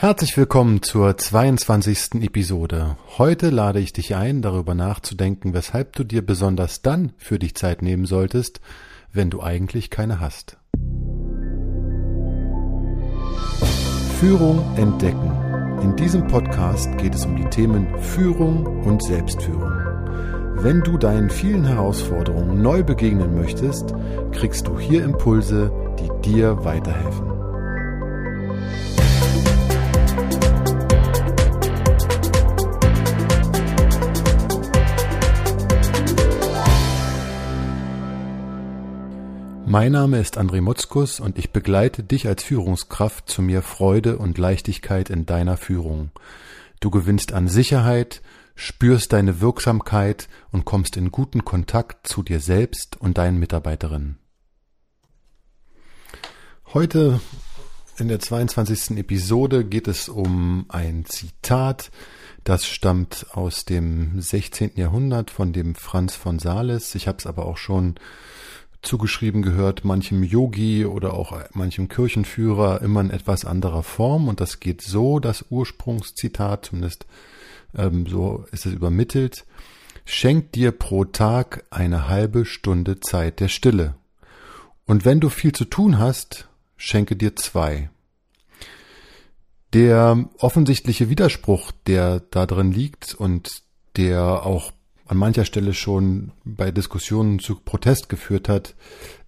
Herzlich willkommen zur 22. Episode. Heute lade ich dich ein, darüber nachzudenken, weshalb du dir besonders dann für dich Zeit nehmen solltest, wenn du eigentlich keine hast. Führung entdecken. In diesem Podcast geht es um die Themen Führung und Selbstführung. Wenn du deinen vielen Herausforderungen neu begegnen möchtest, kriegst du hier Impulse, die dir weiterhelfen. Mein Name ist André Mutzkus und ich begleite dich als Führungskraft zu mehr Freude und Leichtigkeit in deiner Führung. Du gewinnst an Sicherheit, spürst deine Wirksamkeit und kommst in guten Kontakt zu dir selbst und deinen Mitarbeiterinnen. Heute in der 22. Episode geht es um ein Zitat, das stammt aus dem 16. Jahrhundert von dem Franz von Sales. Ich habe es aber auch schon zugeschrieben gehört manchem Yogi oder auch manchem Kirchenführer immer in etwas anderer Form und das geht so, das Ursprungszitat, zumindest ähm, so ist es übermittelt, schenk dir pro Tag eine halbe Stunde Zeit der Stille. Und wenn du viel zu tun hast, schenke dir zwei. Der offensichtliche Widerspruch, der da drin liegt und der auch an mancher Stelle schon bei Diskussionen zu Protest geführt hat,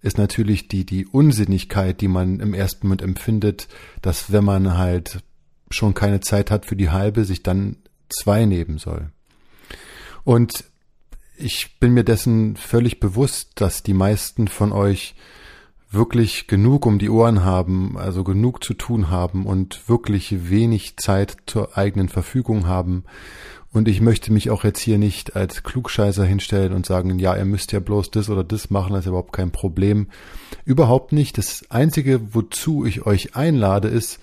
ist natürlich die, die Unsinnigkeit, die man im ersten Moment empfindet, dass wenn man halt schon keine Zeit hat für die halbe, sich dann zwei nehmen soll. Und ich bin mir dessen völlig bewusst, dass die meisten von euch wirklich genug um die Ohren haben, also genug zu tun haben und wirklich wenig Zeit zur eigenen Verfügung haben und ich möchte mich auch jetzt hier nicht als Klugscheißer hinstellen und sagen, ja, ihr müsst ja bloß das oder das machen, das ist überhaupt kein Problem. Überhaupt nicht. Das Einzige, wozu ich euch einlade, ist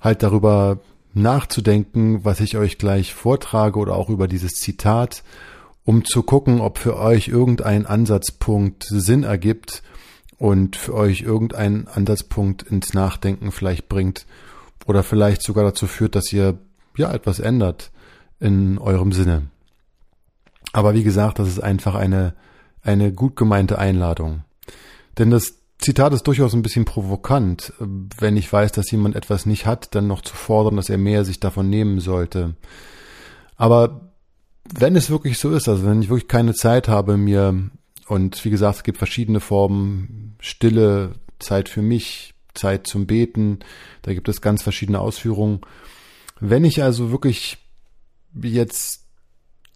halt darüber nachzudenken, was ich euch gleich vortrage oder auch über dieses Zitat, um zu gucken, ob für euch irgendein Ansatzpunkt Sinn ergibt und für euch irgendein Ansatzpunkt ins Nachdenken vielleicht bringt oder vielleicht sogar dazu führt, dass ihr ja etwas ändert in eurem Sinne. Aber wie gesagt, das ist einfach eine, eine gut gemeinte Einladung. Denn das Zitat ist durchaus ein bisschen provokant, wenn ich weiß, dass jemand etwas nicht hat, dann noch zu fordern, dass er mehr sich davon nehmen sollte. Aber wenn es wirklich so ist, also wenn ich wirklich keine Zeit habe, mir, und wie gesagt, es gibt verschiedene Formen, Stille, Zeit für mich, Zeit zum Beten, da gibt es ganz verschiedene Ausführungen. Wenn ich also wirklich jetzt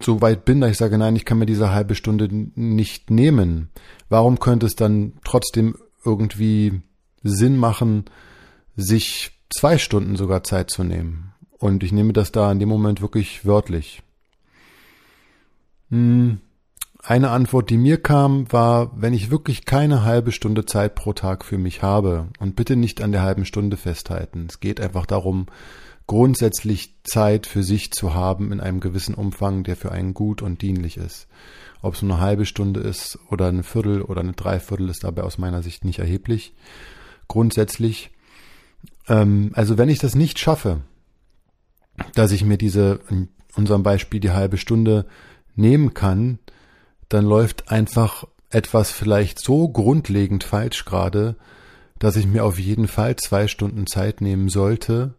so weit bin, dass ich sage, nein, ich kann mir diese halbe Stunde nicht nehmen, warum könnte es dann trotzdem irgendwie Sinn machen, sich zwei Stunden sogar Zeit zu nehmen? Und ich nehme das da in dem Moment wirklich wörtlich. Hm, eine Antwort, die mir kam, war, wenn ich wirklich keine halbe Stunde Zeit pro Tag für mich habe, und bitte nicht an der halben Stunde festhalten. Es geht einfach darum, grundsätzlich Zeit für sich zu haben in einem gewissen Umfang, der für einen gut und dienlich ist. Ob es nur eine halbe Stunde ist oder eine Viertel oder eine Dreiviertel ist dabei aus meiner Sicht nicht erheblich. Grundsätzlich, ähm, also wenn ich das nicht schaffe, dass ich mir diese, in unserem Beispiel die halbe Stunde nehmen kann, dann läuft einfach etwas vielleicht so grundlegend falsch gerade, dass ich mir auf jeden Fall zwei Stunden Zeit nehmen sollte,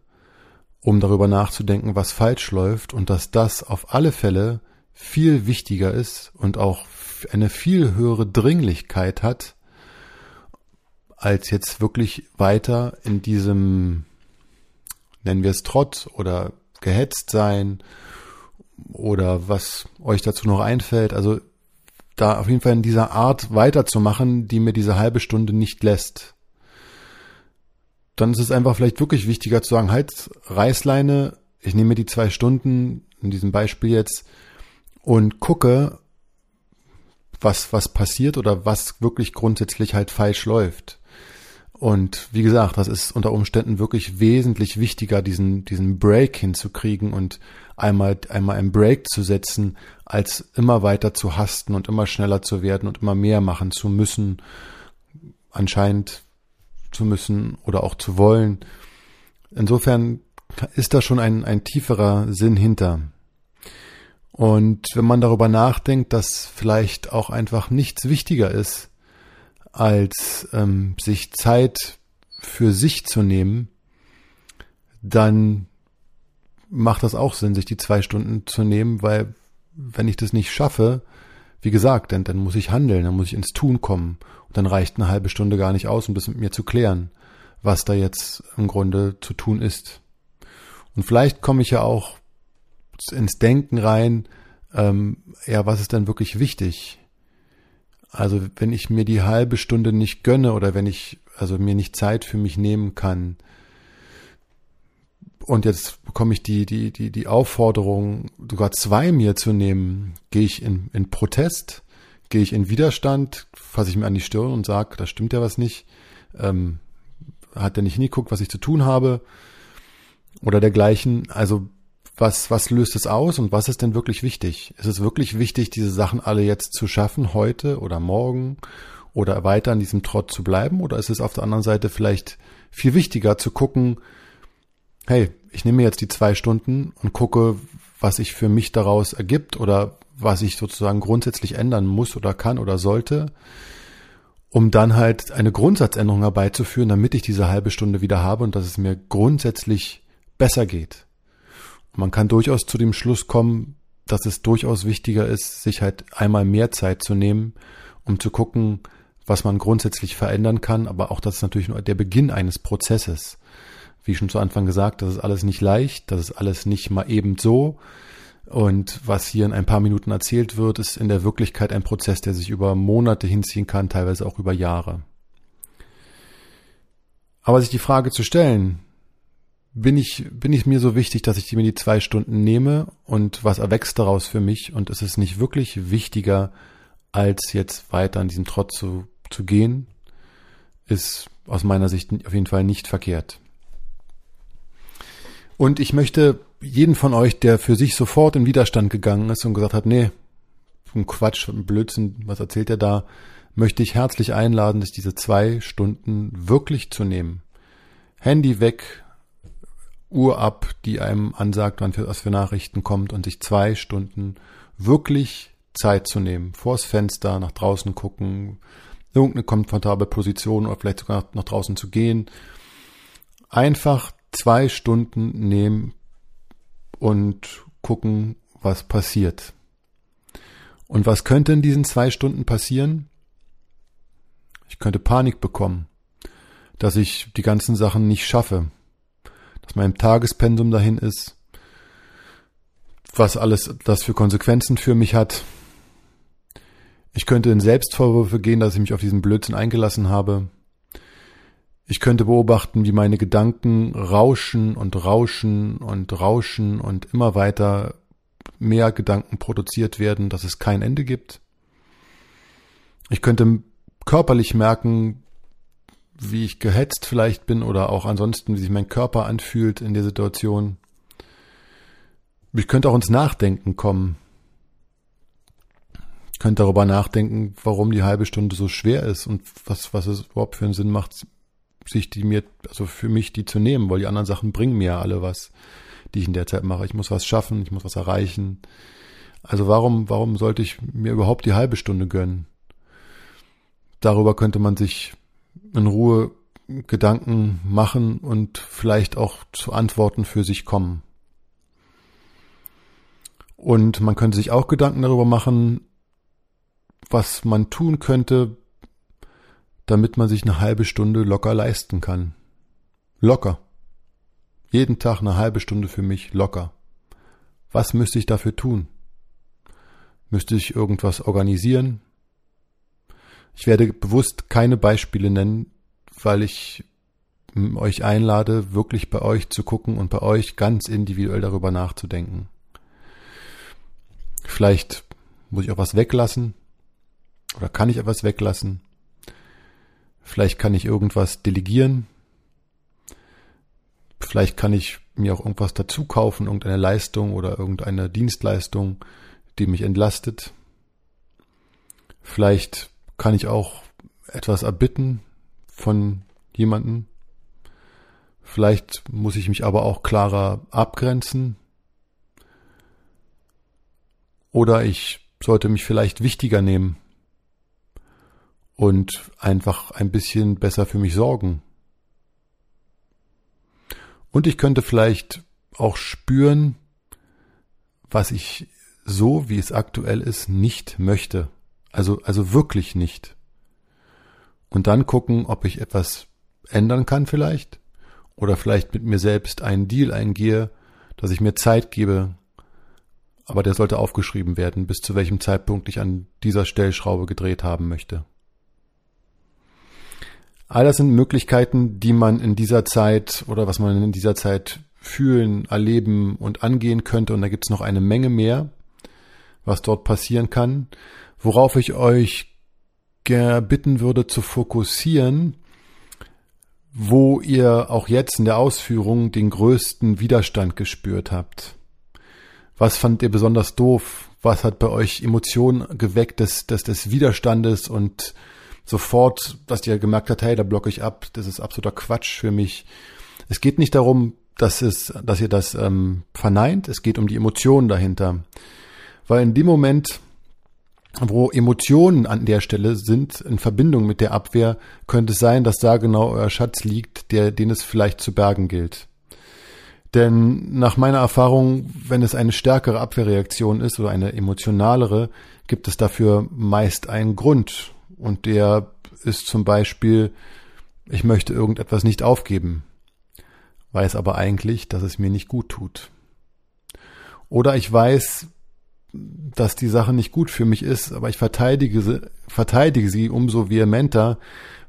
um darüber nachzudenken, was falsch läuft und dass das auf alle Fälle viel wichtiger ist und auch eine viel höhere Dringlichkeit hat, als jetzt wirklich weiter in diesem, nennen wir es Trott oder gehetzt sein oder was euch dazu noch einfällt. Also da auf jeden Fall in dieser Art weiterzumachen, die mir diese halbe Stunde nicht lässt dann ist es einfach vielleicht wirklich wichtiger zu sagen, halt, Reißleine, ich nehme die zwei Stunden in diesem Beispiel jetzt und gucke, was, was passiert oder was wirklich grundsätzlich halt falsch läuft. Und wie gesagt, das ist unter Umständen wirklich wesentlich wichtiger, diesen, diesen Break hinzukriegen und einmal, einmal einen Break zu setzen, als immer weiter zu hasten und immer schneller zu werden und immer mehr machen zu müssen. Anscheinend zu müssen oder auch zu wollen. Insofern ist da schon ein, ein tieferer Sinn hinter. Und wenn man darüber nachdenkt, dass vielleicht auch einfach nichts wichtiger ist, als ähm, sich Zeit für sich zu nehmen, dann macht das auch Sinn, sich die zwei Stunden zu nehmen, weil wenn ich das nicht schaffe, wie gesagt, dann, dann muss ich handeln, dann muss ich ins Tun kommen. Und dann reicht eine halbe Stunde gar nicht aus, um das mit mir zu klären, was da jetzt im Grunde zu tun ist. Und vielleicht komme ich ja auch ins Denken rein, ähm, ja, was ist denn wirklich wichtig? Also wenn ich mir die halbe Stunde nicht gönne oder wenn ich also mir nicht Zeit für mich nehmen kann, und jetzt bekomme ich die, die, die, die Aufforderung, sogar zwei mir zu nehmen. Gehe ich in, in Protest? Gehe ich in Widerstand? Fasse ich mir an die Stirn und sage, da stimmt ja was nicht. Ähm, hat er nicht hingeguckt, was ich zu tun habe? Oder dergleichen. Also, was, was löst es aus und was ist denn wirklich wichtig? Ist es wirklich wichtig, diese Sachen alle jetzt zu schaffen, heute oder morgen? Oder weiter an diesem Trott zu bleiben? Oder ist es auf der anderen Seite vielleicht viel wichtiger zu gucken, hey, ich nehme mir jetzt die zwei Stunden und gucke, was sich für mich daraus ergibt oder was ich sozusagen grundsätzlich ändern muss oder kann oder sollte, um dann halt eine Grundsatzänderung herbeizuführen, damit ich diese halbe Stunde wieder habe und dass es mir grundsätzlich besser geht. Und man kann durchaus zu dem Schluss kommen, dass es durchaus wichtiger ist, sich halt einmal mehr Zeit zu nehmen, um zu gucken, was man grundsätzlich verändern kann, aber auch das ist natürlich nur der Beginn eines Prozesses wie schon zu Anfang gesagt, das ist alles nicht leicht, das ist alles nicht mal eben so. Und was hier in ein paar Minuten erzählt wird, ist in der Wirklichkeit ein Prozess, der sich über Monate hinziehen kann, teilweise auch über Jahre. Aber sich die Frage zu stellen, bin ich, bin ich mir so wichtig, dass ich mir die zwei Stunden nehme und was erwächst daraus für mich und ist es nicht wirklich wichtiger, als jetzt weiter an diesem Trott zu, zu gehen, ist aus meiner Sicht auf jeden Fall nicht verkehrt. Und ich möchte jeden von euch, der für sich sofort in Widerstand gegangen ist und gesagt hat, nee, ein Quatsch, ein Blödsinn, was erzählt er da, möchte ich herzlich einladen, sich diese zwei Stunden wirklich zu nehmen. Handy weg, Uhr ab, die einem ansagt, wann für, was für Nachrichten kommt und sich zwei Stunden wirklich Zeit zu nehmen. Vors Fenster, nach draußen gucken, irgendeine komfortable Position oder vielleicht sogar nach draußen zu gehen. Einfach zwei Stunden nehmen und gucken, was passiert. Und was könnte in diesen zwei Stunden passieren? Ich könnte Panik bekommen, dass ich die ganzen Sachen nicht schaffe, dass mein Tagespensum dahin ist, was alles das für Konsequenzen für mich hat. Ich könnte in Selbstvorwürfe gehen, dass ich mich auf diesen Blödsinn eingelassen habe. Ich könnte beobachten, wie meine Gedanken rauschen und rauschen und rauschen und immer weiter mehr Gedanken produziert werden, dass es kein Ende gibt. Ich könnte körperlich merken, wie ich gehetzt vielleicht bin oder auch ansonsten, wie sich mein Körper anfühlt in der Situation. Ich könnte auch ins Nachdenken kommen. Ich könnte darüber nachdenken, warum die halbe Stunde so schwer ist und was, was es überhaupt für einen Sinn macht, sich die mir, also für mich die zu nehmen, weil die anderen Sachen bringen mir ja alle was, die ich in der Zeit mache. Ich muss was schaffen, ich muss was erreichen. Also warum, warum sollte ich mir überhaupt die halbe Stunde gönnen? Darüber könnte man sich in Ruhe Gedanken machen und vielleicht auch zu Antworten für sich kommen. Und man könnte sich auch Gedanken darüber machen, was man tun könnte, damit man sich eine halbe Stunde locker leisten kann. Locker. Jeden Tag eine halbe Stunde für mich locker. Was müsste ich dafür tun? Müsste ich irgendwas organisieren? Ich werde bewusst keine Beispiele nennen, weil ich euch einlade, wirklich bei euch zu gucken und bei euch ganz individuell darüber nachzudenken. Vielleicht muss ich auch was weglassen oder kann ich etwas weglassen. Vielleicht kann ich irgendwas delegieren. Vielleicht kann ich mir auch irgendwas dazu kaufen, irgendeine Leistung oder irgendeine Dienstleistung, die mich entlastet. Vielleicht kann ich auch etwas erbitten von jemanden. Vielleicht muss ich mich aber auch klarer abgrenzen. Oder ich sollte mich vielleicht wichtiger nehmen und einfach ein bisschen besser für mich sorgen. Und ich könnte vielleicht auch spüren, was ich so, wie es aktuell ist, nicht möchte. Also, also wirklich nicht. Und dann gucken, ob ich etwas ändern kann vielleicht oder vielleicht mit mir selbst einen Deal eingehe, dass ich mir Zeit gebe, aber der sollte aufgeschrieben werden, bis zu welchem Zeitpunkt ich an dieser Stellschraube gedreht haben möchte. All das sind Möglichkeiten, die man in dieser Zeit oder was man in dieser Zeit fühlen, erleben und angehen könnte. Und da gibt's noch eine Menge mehr, was dort passieren kann. Worauf ich euch bitten würde zu fokussieren, wo ihr auch jetzt in der Ausführung den größten Widerstand gespürt habt. Was fand ihr besonders doof? Was hat bei euch Emotionen geweckt des, des, des Widerstandes und sofort, dass ihr gemerkt habt, hey, da blocke ich ab, das ist absoluter Quatsch für mich. Es geht nicht darum, dass es, dass ihr das ähm, verneint, es geht um die Emotionen dahinter. Weil in dem Moment, wo Emotionen an der Stelle sind, in Verbindung mit der Abwehr, könnte es sein, dass da genau euer Schatz liegt, der, den es vielleicht zu bergen gilt. Denn nach meiner Erfahrung, wenn es eine stärkere Abwehrreaktion ist oder eine emotionalere, gibt es dafür meist einen Grund. Und der ist zum Beispiel, ich möchte irgendetwas nicht aufgeben, weiß aber eigentlich, dass es mir nicht gut tut. Oder ich weiß, dass die Sache nicht gut für mich ist, aber ich verteidige sie, verteidige sie umso vehementer,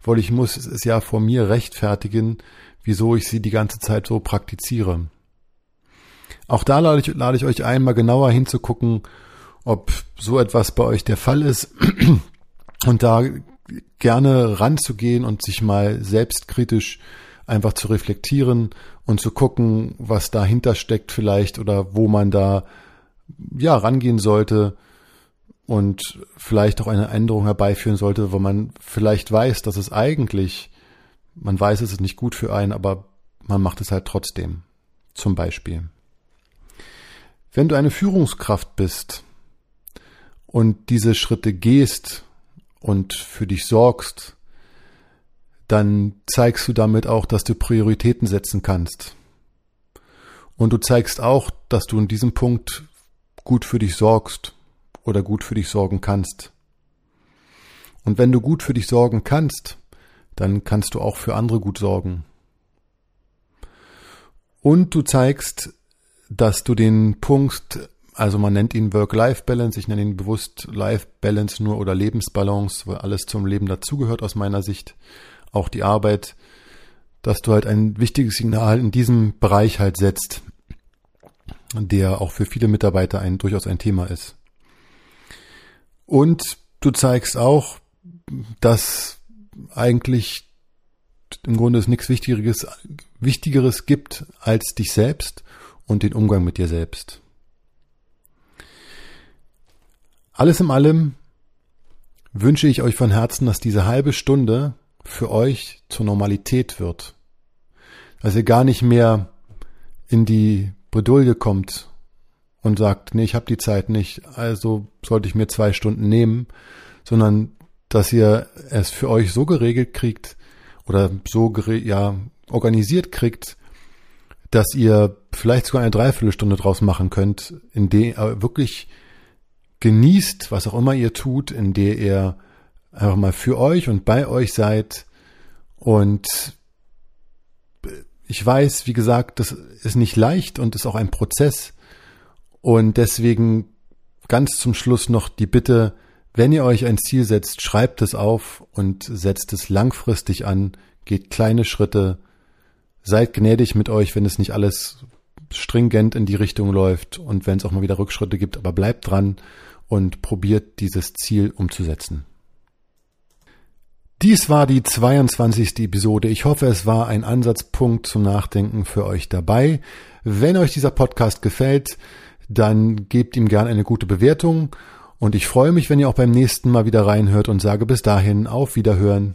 weil ich muss es ja vor mir rechtfertigen, wieso ich sie die ganze Zeit so praktiziere. Auch da lade ich, lade ich euch ein, mal genauer hinzugucken, ob so etwas bei euch der Fall ist und da gerne ranzugehen und sich mal selbstkritisch einfach zu reflektieren und zu gucken, was dahinter steckt vielleicht oder wo man da ja, rangehen sollte und vielleicht auch eine Änderung herbeiführen sollte, wo man vielleicht weiß, dass es eigentlich, man weiß, es ist nicht gut für einen, aber man macht es halt trotzdem. Zum Beispiel. Wenn du eine Führungskraft bist und diese Schritte gehst und für dich sorgst, dann zeigst du damit auch, dass du Prioritäten setzen kannst. Und du zeigst auch, dass du in diesem Punkt gut für dich sorgst oder gut für dich sorgen kannst. Und wenn du gut für dich sorgen kannst, dann kannst du auch für andere gut sorgen. Und du zeigst, dass du den Punkt, also man nennt ihn Work-Life-Balance, ich nenne ihn bewusst Life-Balance nur oder Lebensbalance, weil alles zum Leben dazugehört aus meiner Sicht, auch die Arbeit, dass du halt ein wichtiges Signal in diesem Bereich halt setzt der auch für viele Mitarbeiter ein, durchaus ein Thema ist. Und du zeigst auch, dass eigentlich im Grunde es nichts Wichtigeres, Wichtigeres gibt als dich selbst und den Umgang mit dir selbst. Alles in allem wünsche ich euch von Herzen, dass diese halbe Stunde für euch zur Normalität wird. Dass ihr gar nicht mehr in die Bredouille kommt und sagt, nee, ich habe die Zeit nicht, also sollte ich mir zwei Stunden nehmen, sondern dass ihr es für euch so geregelt kriegt oder so ja organisiert kriegt, dass ihr vielleicht sogar eine Dreiviertelstunde draus machen könnt, in der ihr wirklich genießt, was auch immer ihr tut, in der ihr einfach mal für euch und bei euch seid. Und ich weiß, wie gesagt, das ist nicht leicht und ist auch ein Prozess. Und deswegen ganz zum Schluss noch die Bitte, wenn ihr euch ein Ziel setzt, schreibt es auf und setzt es langfristig an, geht kleine Schritte, seid gnädig mit euch, wenn es nicht alles stringent in die Richtung läuft und wenn es auch mal wieder Rückschritte gibt, aber bleibt dran und probiert dieses Ziel umzusetzen. Dies war die 22. Episode. Ich hoffe, es war ein Ansatzpunkt zum Nachdenken für euch dabei. Wenn euch dieser Podcast gefällt, dann gebt ihm gern eine gute Bewertung und ich freue mich, wenn ihr auch beim nächsten Mal wieder reinhört und sage bis dahin auf Wiederhören.